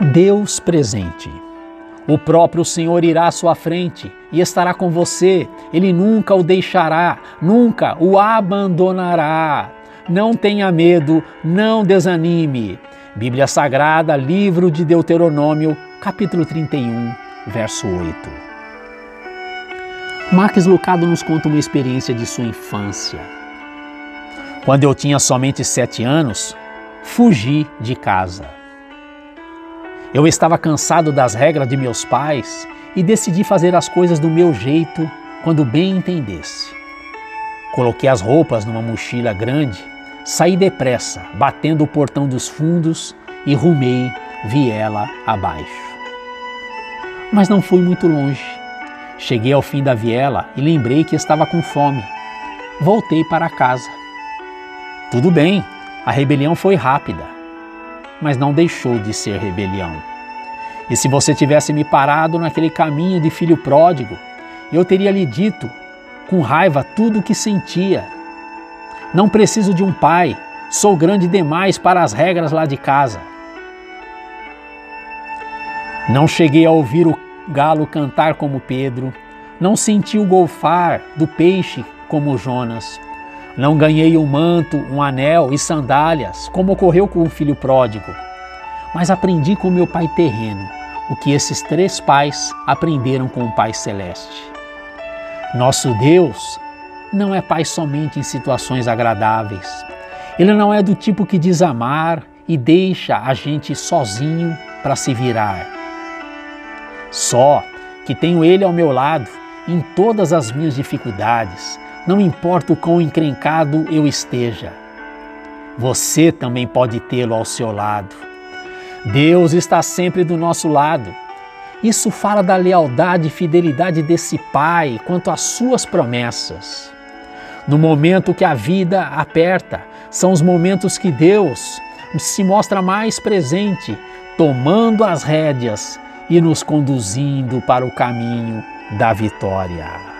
Deus presente. O próprio Senhor irá à sua frente e estará com você. Ele nunca o deixará, nunca o abandonará. Não tenha medo, não desanime. Bíblia Sagrada, livro de Deuteronômio, capítulo 31, verso 8. Marques Lucado nos conta uma experiência de sua infância. Quando eu tinha somente sete anos, fugi de casa. Eu estava cansado das regras de meus pais e decidi fazer as coisas do meu jeito quando bem entendesse. Coloquei as roupas numa mochila grande, saí depressa, batendo o portão dos fundos e rumei viela abaixo. Mas não fui muito longe. Cheguei ao fim da viela e lembrei que estava com fome. Voltei para casa. Tudo bem, a rebelião foi rápida mas não deixou de ser rebelião. E se você tivesse me parado naquele caminho de filho pródigo, eu teria lhe dito com raiva tudo o que sentia. Não preciso de um pai, sou grande demais para as regras lá de casa. Não cheguei a ouvir o galo cantar como Pedro, não senti o golfar do peixe como Jonas, não ganhei um manto, um anel e sandálias, como ocorreu com o filho pródigo, mas aprendi com meu pai terreno o que esses três pais aprenderam com o Pai Celeste. Nosso Deus não é Pai somente em situações agradáveis. Ele não é do tipo que diz amar e deixa a gente sozinho para se virar. Só que tenho Ele ao meu lado em todas as minhas dificuldades, não importa o quão encrencado eu esteja. Você também pode tê-lo ao seu lado. Deus está sempre do nosso lado. Isso fala da lealdade e fidelidade desse Pai quanto às suas promessas. No momento que a vida aperta, são os momentos que Deus se mostra mais presente, tomando as rédeas e nos conduzindo para o caminho da vitória.